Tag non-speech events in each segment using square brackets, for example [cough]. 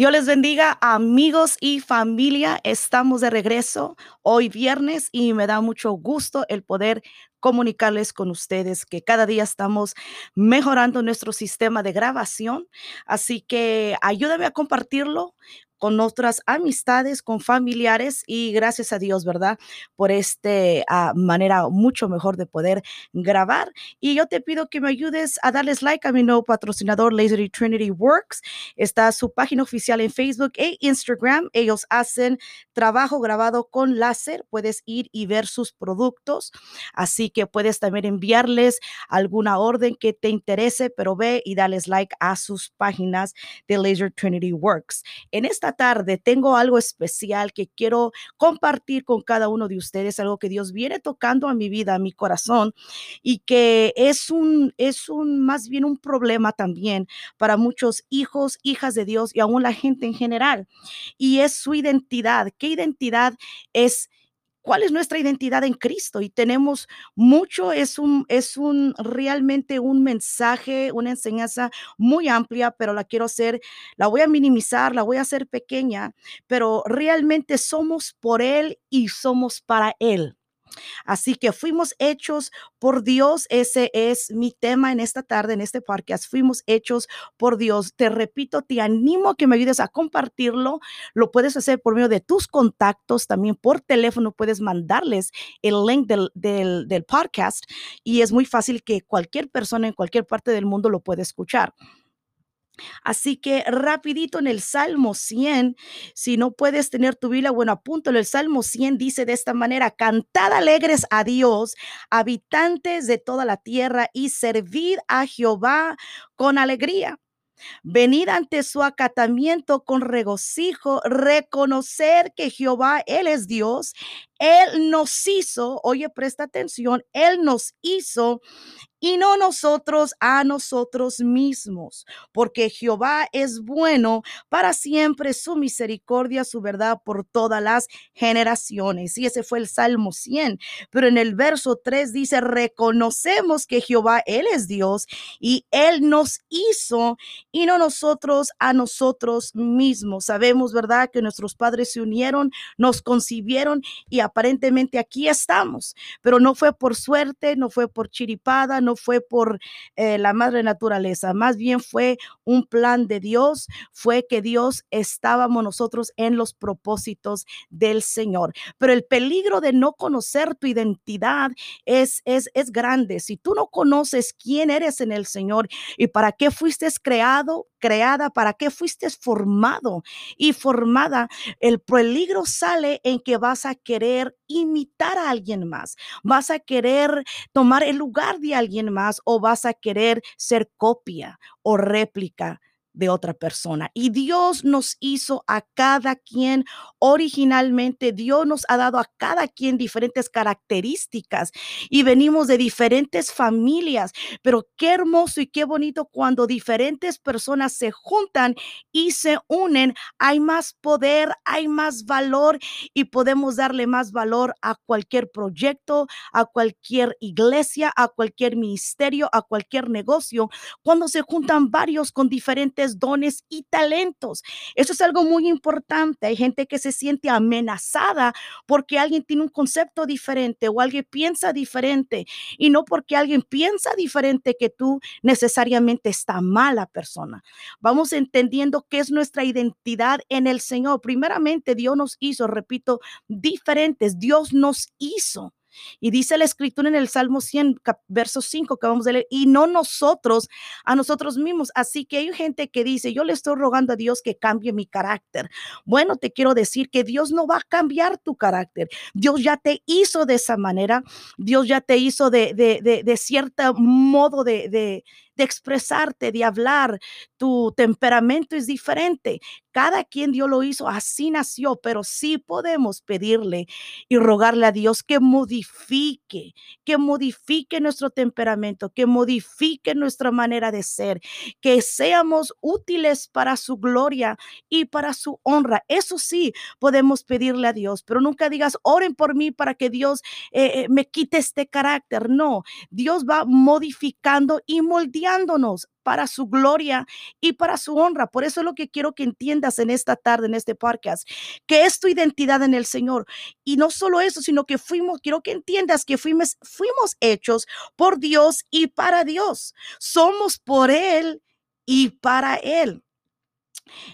Dios les bendiga, amigos y familia. Estamos de regreso hoy viernes y me da mucho gusto el poder comunicarles con ustedes que cada día estamos mejorando nuestro sistema de grabación. Así que ayúdame a compartirlo con otras amistades, con familiares y gracias a Dios, ¿verdad? Por esta ah, manera mucho mejor de poder grabar. Y yo te pido que me ayudes a darles like a mi nuevo patrocinador, Laser Trinity Works. Está su página oficial en Facebook e Instagram. Ellos hacen trabajo grabado con láser. Puedes ir y ver sus productos. Así que puedes también enviarles alguna orden que te interese, pero ve y dales like a sus páginas de Laser Trinity Works. En esta tarde tengo algo especial que quiero compartir con cada uno de ustedes, algo que Dios viene tocando a mi vida, a mi corazón y que es un es un más bien un problema también para muchos hijos, hijas de Dios y aún la gente en general. Y es su identidad. ¿Qué identidad es cuál es nuestra identidad en Cristo y tenemos mucho, es un, es un realmente un mensaje, una enseñanza muy amplia, pero la quiero hacer, la voy a minimizar, la voy a hacer pequeña, pero realmente somos por Él y somos para Él. Así que fuimos hechos por Dios. Ese es mi tema en esta tarde, en este podcast. Fuimos hechos por Dios. Te repito, te animo a que me ayudes a compartirlo. Lo puedes hacer por medio de tus contactos. También por teléfono puedes mandarles el link del, del podcast y es muy fácil que cualquier persona en cualquier parte del mundo lo pueda escuchar. Así que rapidito en el Salmo 100, si no puedes tener tu Biblia, bueno, apúntalo. El Salmo 100 dice de esta manera, cantad alegres a Dios, habitantes de toda la tierra, y servid a Jehová con alegría. Venid ante su acatamiento con regocijo, reconocer que Jehová, Él es Dios, Él nos hizo, oye, presta atención, Él nos hizo y no nosotros a nosotros mismos, porque Jehová es bueno para siempre, su misericordia, su verdad por todas las generaciones. Y ese fue el Salmo 100. Pero en el verso 3 dice, reconocemos que Jehová, Él es Dios y Él nos hizo y no nosotros a nosotros mismos. Sabemos, ¿verdad? Que nuestros padres se unieron, nos concibieron y aparentemente aquí estamos, pero no fue por suerte, no fue por chiripada, no fue por eh, la madre naturaleza, más bien fue un plan de Dios, fue que Dios estábamos nosotros en los propósitos del Señor. Pero el peligro de no conocer tu identidad es, es, es grande. Si tú no conoces quién eres en el Señor y para qué fuiste creado, creada, para qué fuiste formado y formada, el peligro sale en que vas a querer imitar a alguien más, vas a querer tomar el lugar de alguien más o vas a querer ser copia o réplica de otra persona. Y Dios nos hizo a cada quien originalmente, Dios nos ha dado a cada quien diferentes características y venimos de diferentes familias, pero qué hermoso y qué bonito cuando diferentes personas se juntan y se unen, hay más poder, hay más valor y podemos darle más valor a cualquier proyecto, a cualquier iglesia, a cualquier ministerio, a cualquier negocio, cuando se juntan varios con diferentes dones y talentos. Eso es algo muy importante. Hay gente que se siente amenazada porque alguien tiene un concepto diferente o alguien piensa diferente y no porque alguien piensa diferente que tú necesariamente está mala persona. Vamos entendiendo qué es nuestra identidad en el Señor. Primeramente, Dios nos hizo, repito, diferentes. Dios nos hizo. Y dice la escritura en el Salmo 100, verso 5 que vamos a leer, y no nosotros a nosotros mismos. Así que hay gente que dice, yo le estoy rogando a Dios que cambie mi carácter. Bueno, te quiero decir que Dios no va a cambiar tu carácter. Dios ya te hizo de esa manera. Dios ya te hizo de, de, de, de cierto modo de, de expresarte, de hablar. Tu temperamento es diferente. Cada quien Dios lo hizo, así nació, pero sí podemos pedirle y rogarle a Dios que modifique, que modifique nuestro temperamento, que modifique nuestra manera de ser, que seamos útiles para su gloria y para su honra. Eso sí, podemos pedirle a Dios, pero nunca digas, oren por mí para que Dios eh, eh, me quite este carácter. No, Dios va modificando y moldeando para su gloria y para su honra. Por eso es lo que quiero que entiendas en esta tarde, en este podcast, que es tu identidad en el Señor. Y no solo eso, sino que fuimos, quiero que entiendas que fuimos, fuimos hechos por Dios y para Dios. Somos por Él y para Él.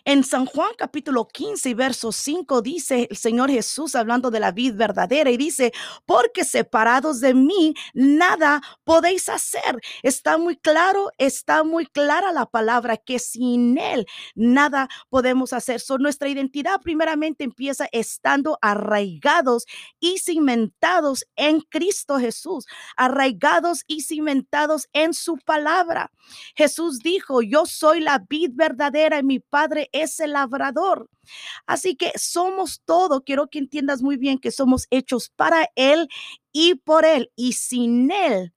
En San Juan capítulo 15 y verso 5 dice el Señor Jesús hablando de la vida verdadera y dice, porque separados de mí nada podéis hacer. Está muy claro, está muy clara la palabra que sin Él nada podemos hacer. So, nuestra identidad primeramente empieza estando arraigados y cimentados en Cristo Jesús, arraigados y cimentados en su palabra. Jesús dijo, yo soy la vid verdadera y mi Padre es el labrador. Así que somos todo. Quiero que entiendas muy bien que somos hechos para Él y por Él. Y sin Él,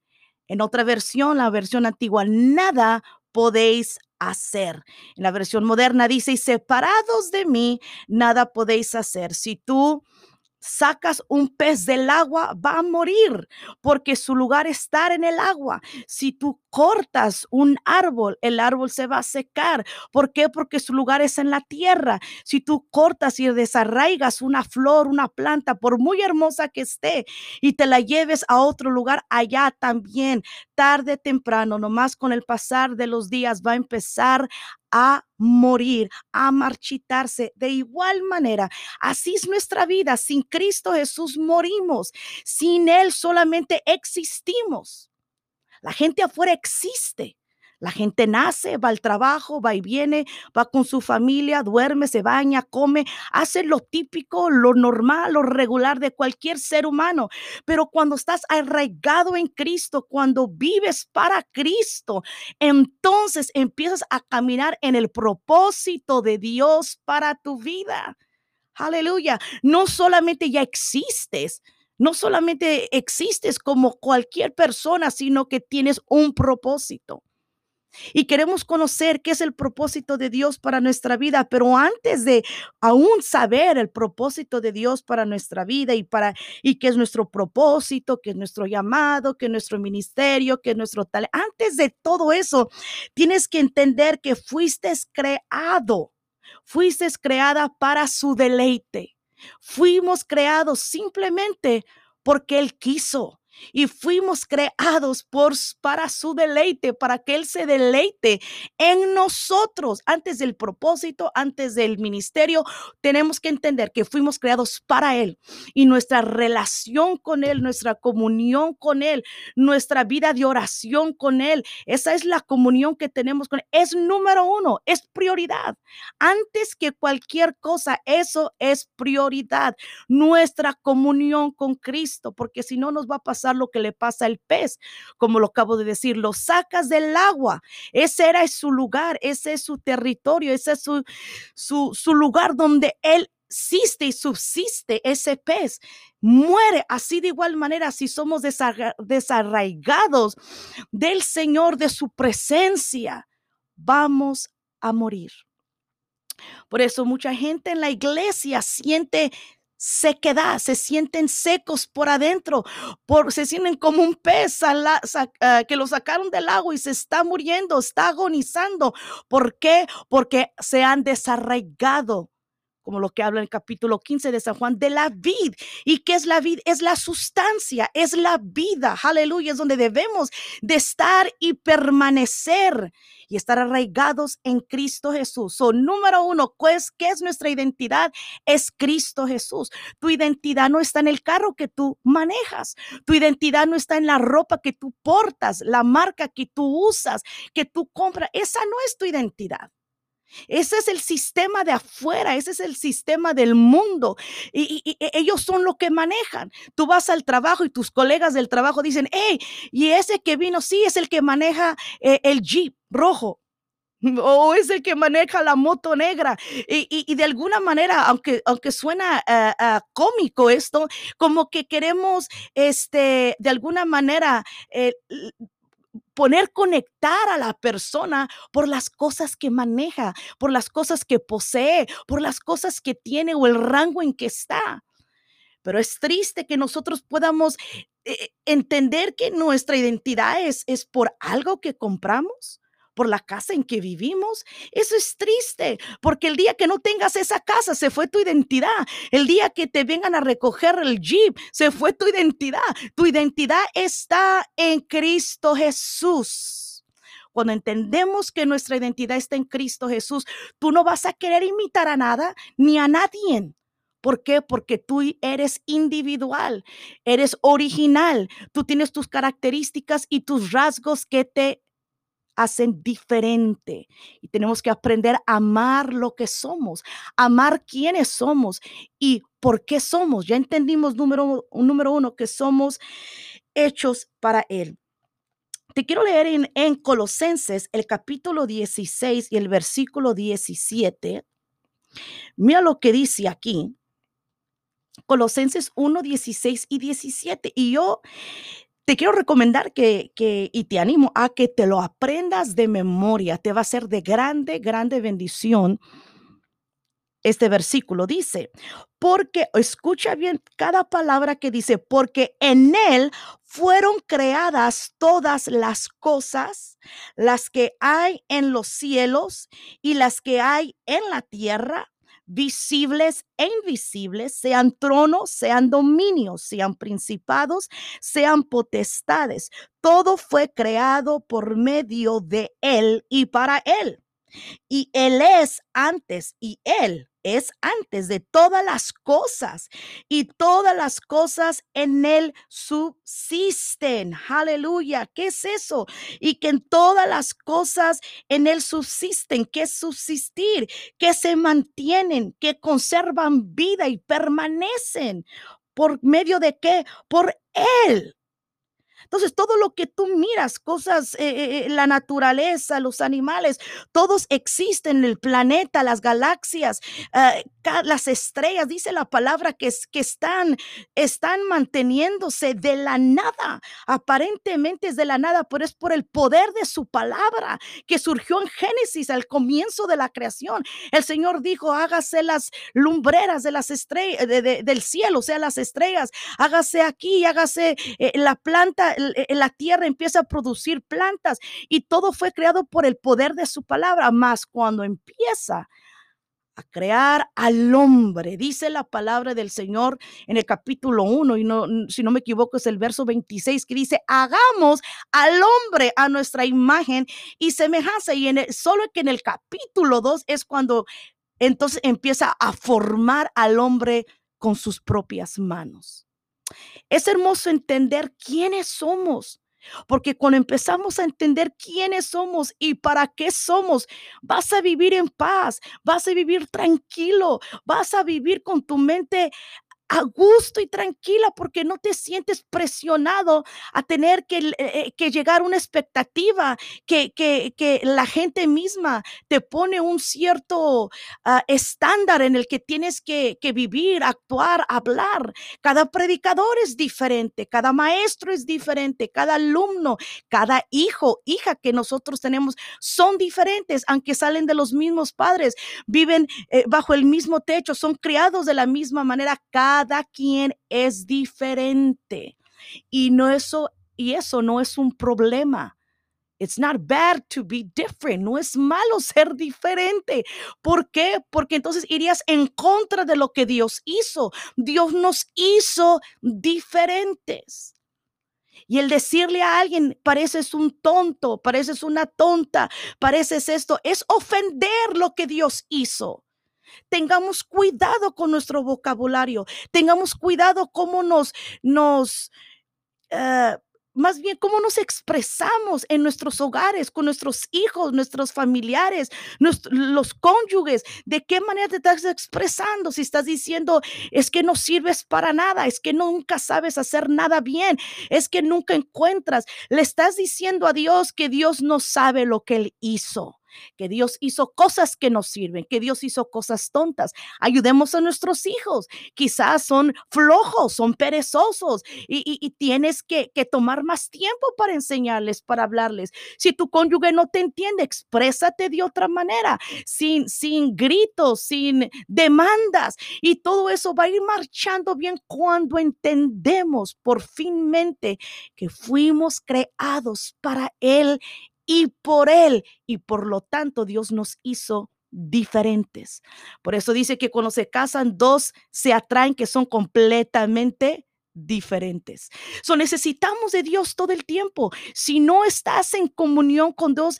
en otra versión, la versión antigua, nada podéis hacer. En la versión moderna dice, separados de mí, nada podéis hacer. Si tú sacas un pez del agua, va a morir porque su lugar está en el agua. Si tú cortas un árbol, el árbol se va a secar. ¿Por qué? Porque su lugar es en la tierra. Si tú cortas y desarraigas una flor, una planta, por muy hermosa que esté, y te la lleves a otro lugar, allá también, tarde, temprano, nomás con el pasar de los días va a empezar a morir, a marchitarse. De igual manera, así es nuestra vida. Sin Cristo Jesús morimos. Sin Él solamente existimos. La gente afuera existe. La gente nace, va al trabajo, va y viene, va con su familia, duerme, se baña, come, hace lo típico, lo normal, lo regular de cualquier ser humano. Pero cuando estás arraigado en Cristo, cuando vives para Cristo, entonces empiezas a caminar en el propósito de Dios para tu vida. Aleluya. No solamente ya existes, no solamente existes como cualquier persona, sino que tienes un propósito. Y queremos conocer qué es el propósito de Dios para nuestra vida, pero antes de aún saber el propósito de Dios para nuestra vida y para y qué es nuestro propósito, qué es nuestro llamado, qué es nuestro ministerio, qué es nuestro tal, antes de todo eso, tienes que entender que fuiste creado, fuiste creada para su deleite. Fuimos creados simplemente porque él quiso y fuimos creados por, para su deleite, para que Él se deleite en nosotros. Antes del propósito, antes del ministerio, tenemos que entender que fuimos creados para Él y nuestra relación con Él, nuestra comunión con Él, nuestra vida de oración con Él, esa es la comunión que tenemos con Él. Es número uno, es prioridad. Antes que cualquier cosa, eso es prioridad, nuestra comunión con Cristo, porque si no nos va a pasar lo que le pasa al pez, como lo acabo de decir, lo sacas del agua. Ese era su lugar, ese es su territorio, ese es su, su, lugar donde él existe y subsiste ese pez. Muere así de igual manera si somos desarraigados del Señor, de su presencia, vamos a morir. Por eso mucha gente en la iglesia siente sequedad, se sienten secos por adentro, por, se sienten como un pez ah, que lo sacaron del agua y se está muriendo, está agonizando. ¿Por qué? Porque se han desarraigado como lo que habla en el capítulo 15 de San Juan, de la vid. ¿Y qué es la vid? Es la sustancia, es la vida. Aleluya, es donde debemos de estar y permanecer y estar arraigados en Cristo Jesús. So, número uno, pues, ¿qué es nuestra identidad? Es Cristo Jesús. Tu identidad no está en el carro que tú manejas. Tu identidad no está en la ropa que tú portas, la marca que tú usas, que tú compras. Esa no es tu identidad. Ese es el sistema de afuera, ese es el sistema del mundo. Y, ellos son lo que manejan. Tú vas al trabajo y tus colegas del trabajo dicen, hey, y ese que vino, sí, es el que maneja eh, el jeep rojo. [laughs] O es el que maneja la moto negra. Y, de alguna manera, aunque, aunque suena eh, cómico esto, como que queremos, este, de alguna manera, poner conectar a la persona por las cosas que maneja, por las cosas que posee, por las cosas que tiene o el rango en que está. Pero es triste que nosotros podamos eh, entender que nuestra identidad es, es por algo que compramos por la casa en que vivimos. Eso es triste, porque el día que no tengas esa casa, se fue tu identidad. El día que te vengan a recoger el jeep, se fue tu identidad. Tu identidad está en Cristo Jesús. Cuando entendemos que nuestra identidad está en Cristo Jesús, tú no vas a querer imitar a nada ni a nadie. ¿Por qué? Porque tú eres individual, eres original, tú tienes tus características y tus rasgos que te hacen diferente. Y tenemos que aprender a amar lo que somos, amar quiénes somos y por qué somos. Ya entendimos número, número uno que somos hechos para Él. Te quiero leer en, en Colosenses el capítulo 16 y el versículo 17. Mira lo que dice aquí. Colosenses 1, 16 y 17. Y yo te quiero recomendar que, y te animo a que te lo aprendas de memoria. Te va a ser de grande, grande bendición. Este versículo dice, porque, escucha bien cada palabra que dice, porque en Él fueron creadas todas las cosas, las que hay en los cielos y las que hay en la tierra visibles e invisibles, sean tronos, sean dominios, sean principados, sean potestades. Todo fue creado por medio de Él y para Él. Y Él es antes y Él es antes de todas las cosas y todas las cosas en él subsisten. Aleluya. ¿Qué es eso? Y que en todas las cosas en él subsisten. ¿Qué es subsistir? Que se mantienen, que conservan vida y permanecen. ¿Por medio de qué? Por él. Entonces, todo lo que tú miras, cosas, eh, eh, eh, la naturaleza, los animales, todos existen en el planeta, las galaxias, las estrellas, dice la palabra que, que están, están manteniéndose de la nada. Aparentemente es de la nada, pero es por el poder de su palabra que surgió en Génesis al comienzo de la creación. El Señor dijo, hágase las lumbreras de las estrellas, del cielo, o sea, las estrellas, hágase aquí, hágase la planta, e, la tierra empieza a producir plantas y todo fue creado por el poder de su palabra, más cuando empieza a crear al hombre. Dice la palabra del Señor en el capítulo 1 y no si no me equivoco es el verso 26 que dice, "Hagamos al hombre a nuestra imagen y semejanza." Y en el, solo que en el capítulo 2 es cuando entonces empieza a formar al hombre con sus propias manos. Es hermoso entender quiénes somos. Porque cuando empezamos a entender quiénes somos y para qué somos, vas a vivir en paz, vas a vivir tranquilo, vas a vivir con tu mente a gusto y tranquila porque no te sientes presionado a tener que, eh, eh, llegar a una expectativa, que, que, la gente misma te pone un cierto ah, estándar en el que tienes que, que vivir, actuar, hablar. Cada predicador es diferente, cada maestro es diferente, cada alumno, cada hijo, hija que nosotros tenemos son diferentes, aunque salen de los mismos padres, viven eh, bajo el mismo techo, son criados de la misma manera. Cada cada quien es diferente. Y no eso, y eso no es un problema. It's not bad to be different. No es malo ser diferente. ¿Por qué? Porque entonces irías en contra de lo que Dios hizo. Dios nos hizo diferentes. Y el decirle a alguien, pareces un tonto, pareces una tonta, pareces esto, es ofender lo que Dios hizo. Tengamos cuidado con nuestro vocabulario, tengamos cuidado cómo nos, nos, eh, más bien cómo nos expresamos en nuestros hogares, con nuestros hijos, nuestros familiares, los cónyuges, de qué manera te estás expresando, si estás diciendo, es que no sirves para nada, es que nunca sabes hacer nada bien, es que nunca encuentras, le estás diciendo a Dios que Dios no sabe lo que Él hizo. Que Dios hizo cosas que nos sirven, que Dios hizo cosas tontas. Ayudemos a nuestros hijos. Quizás son flojos, son perezosos y, tienes que, tomar más tiempo para enseñarles, para hablarles. Si tu cónyuge no te entiende, exprésate de otra manera, sin, sin gritos, sin demandas. Y todo eso va a ir marchando bien cuando entendemos por finmente que fuimos creados para Él y por Él. Y por lo tanto Dios nos hizo diferentes. Por eso dice que cuando se casan, dos se atraen que son completamente diferentes. So necesitamos de Dios todo el tiempo. Si no estás en comunión con Dios,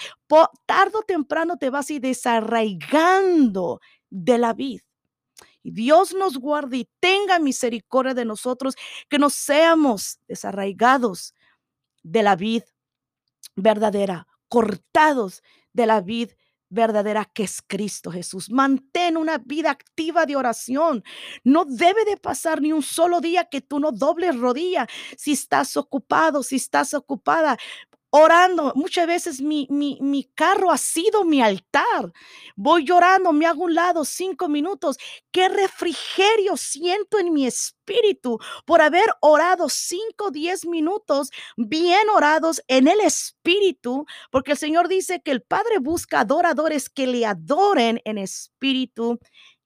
tarde o temprano te vas a ir desarraigando de la vida. Dios nos guarde y tenga misericordia de nosotros, que no seamos desarraigados de la vida verdadera, cortados de la vida verdadera que es Cristo Jesús. Mantén una vida activa de oración. No debe de pasar ni un solo día que tú no dobles rodilla. Si estás ocupado, si estás ocupada, orando. Muchas veces mi, mi, mi, carro ha sido mi altar. Voy llorando, me hago un lado cinco minutos. Qué refrigerio siento en mi espíritu por haber orado cinco, diez minutos bien orados en el espíritu, porque el Señor dice que el Padre busca adoradores que le adoren en espíritu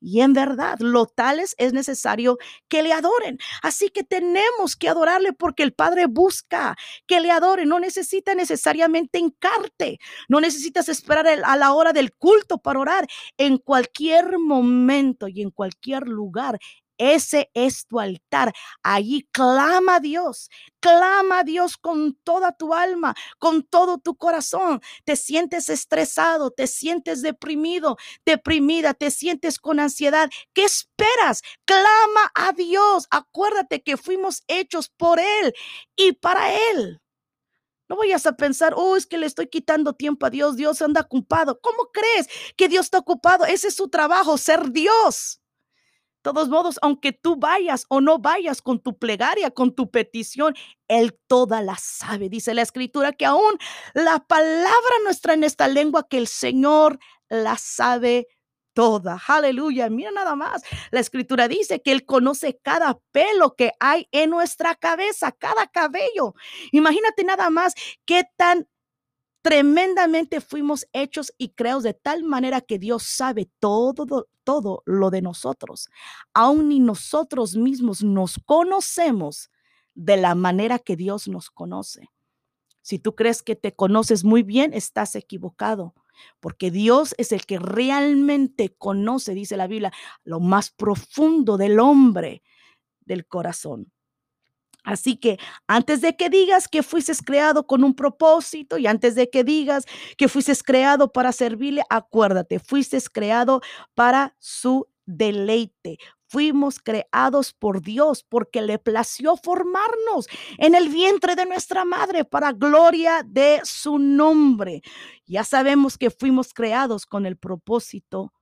y en verdad, lo tales es necesario que le adoren. Así que tenemos que adorarle porque el Padre busca que le adoren. No necesita necesariamente encarte. No necesitas esperar a la hora del culto para orar. En cualquier momento y en cualquier lugar ese es tu altar. Allí clama a Dios, clama a Dios con toda tu alma, con todo tu corazón. Te sientes estresado, te sientes deprimido, deprimida, te sientes con ansiedad. ¿Qué esperas? Clama a Dios. Acuérdate que fuimos hechos por Él y para Él. No vayas a pensar, oh, es que le estoy quitando tiempo a Dios, Dios anda ocupado. ¿Cómo crees que Dios está ocupado? Ese es su trabajo, ser Dios todos modos, aunque tú vayas o no vayas con tu plegaria, con tu petición, Él toda la sabe. Dice la escritura que aún la palabra nuestra en esta lengua, que el Señor la sabe toda. Aleluya. Mira nada más. La escritura dice que Él conoce cada pelo que hay en nuestra cabeza, cada cabello. Imagínate nada más qué tan tremendamente fuimos hechos y creados de tal manera que Dios sabe todo, todo lo de nosotros. Aún ni nosotros mismos nos conocemos de la manera que Dios nos conoce. Si tú crees que te conoces muy bien, estás equivocado, porque Dios es el que realmente conoce, dice la Biblia, lo más profundo del hombre, del corazón. Así que antes de que digas que fuiste creado con un propósito y antes de que digas que fuiste creado para servirle, acuérdate, fuiste creado para su deleite. Fuimos creados por Dios porque le plació formarnos en el vientre de nuestra madre para gloria de su nombre. Ya sabemos que fuimos creados con el propósito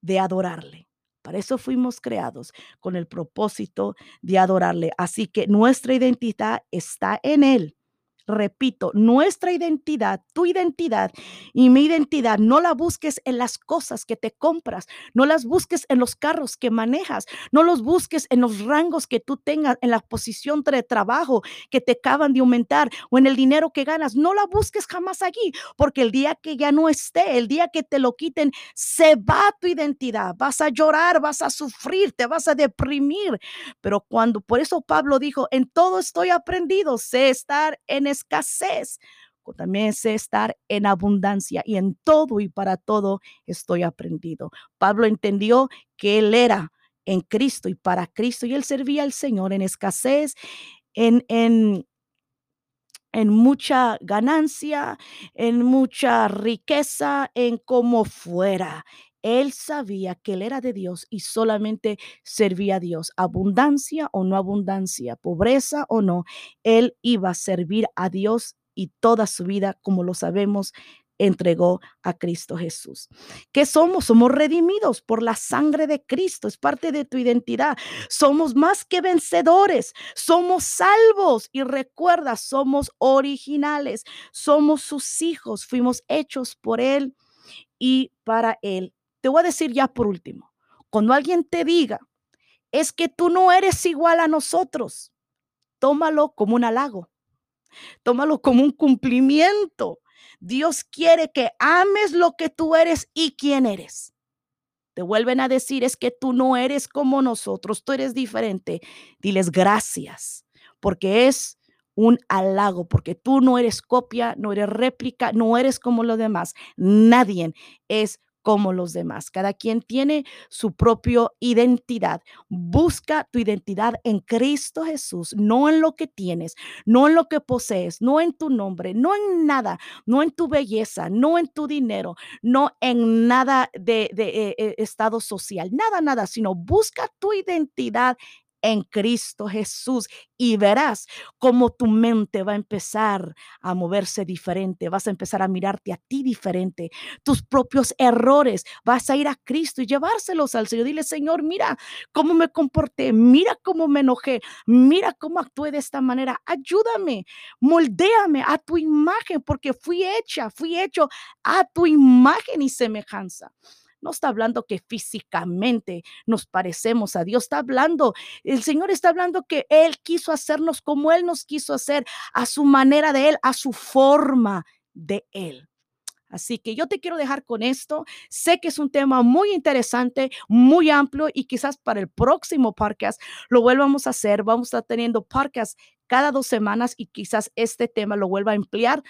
de adorarle. Para eso fuimos creados, con el propósito de adorarle. Así que nuestra identidad está en Él. Repito, nuestra identidad, tu identidad y mi identidad, no la busques en las cosas que te compras, no las busques en los carros que manejas, no los busques en los rangos que tú tengas, en la posición de trabajo que te acaban de aumentar o en el dinero que ganas, no la busques jamás allí, porque el día que ya no esté, el día que te lo quiten, se va tu identidad, vas a llorar, vas a sufrir, te vas a deprimir, pero cuando, por eso Pablo dijo, en todo estoy aprendido, sé estar en escasez, también sé estar en abundancia y en todo y para todo estoy aprendido. Pablo entendió que él era en Cristo y para Cristo y él servía al Señor en escasez, en, en, en mucha ganancia, en mucha riqueza, en como fuera. Él sabía que él era de Dios y solamente servía a Dios. Abundancia o no abundancia, pobreza o no, él iba a servir a Dios y toda su vida, como lo sabemos, entregó a Cristo Jesús. ¿Qué somos? Somos redimidos por la sangre de Cristo, es parte de tu identidad. Somos más que vencedores, somos salvos y recuerda, somos originales, somos sus hijos, fuimos hechos por Él y para Él. Te voy a decir ya por último, cuando alguien te diga, es que tú no eres igual a nosotros, tómalo como un halago, tómalo como un cumplimiento. Dios quiere que ames lo que tú eres y quién eres. Te vuelven a decir es que tú no eres como nosotros, tú eres diferente. Diles gracias, porque es un halago, porque tú no eres copia, no eres réplica, no eres como los demás. Nadie es como los demás. Cada quien tiene su propia identidad. Busca tu identidad en Cristo Jesús, no en lo que tienes, no en lo que posees, no en tu nombre, no en nada, no en tu belleza, no en tu dinero, no en nada de, eh, eh, estado social, nada, nada, sino busca tu identidad en Cristo Jesús y verás cómo tu mente va a empezar a moverse diferente, vas a empezar a mirarte a ti diferente, tus propios errores, vas a ir a Cristo y llevárselos al Señor. Dile, Señor, mira cómo me comporté, mira cómo me enojé, mira cómo actué de esta manera, ayúdame, moldéame a tu imagen, porque fui hecha, fui hecho a tu imagen y semejanza. No está hablando que físicamente nos parecemos a Dios, está hablando, el Señor está hablando que Él quiso hacernos como Él nos quiso hacer, a su manera de Él, a su forma de Él. Así que yo te quiero dejar con esto. Sé que es un tema muy interesante, muy amplio y quizás para el próximo podcast lo vuelvamos a hacer. Vamos a estar teniendo podcast cada dos semanas y quizás este tema lo vuelva a emplear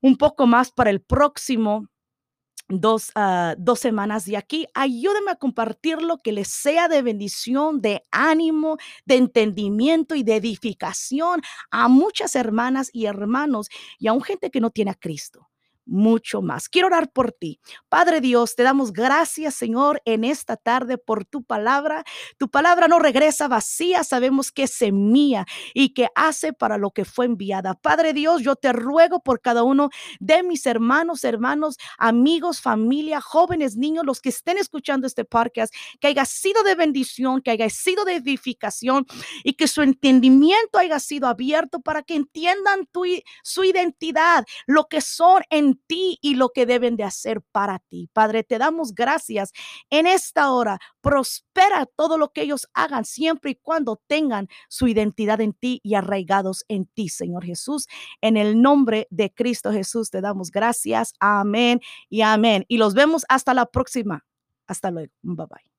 un poco más para el próximo dos, uh, dos semanas de aquí. Ayúdenme a compartirlo, que les sea de bendición, de ánimo, de entendimiento y de edificación a muchas hermanas y hermanos y a un gente que no tiene a Cristo mucho más. Quiero orar por ti. Padre Dios, te damos gracias, Señor, en esta tarde por tu palabra. Tu palabra no regresa vacía, sabemos que semilla y que hace para lo que fue enviada. Padre Dios, yo te ruego por cada uno de mis hermanos, hermanos, amigos, familia, jóvenes, niños, los que estén escuchando este podcast, que haya sido de bendición, que haya sido de edificación y que su entendimiento haya sido abierto para que entiendan tu, su identidad, lo que son ti y lo que deben de hacer para ti. Padre, te damos gracias en esta hora. Prospera todo lo que ellos hagan siempre y cuando tengan su identidad en ti y arraigados en ti, Señor Jesús. En el nombre de Cristo Jesús te damos gracias. Amén y amén. Y los vemos hasta la próxima. Hasta luego. Bye bye.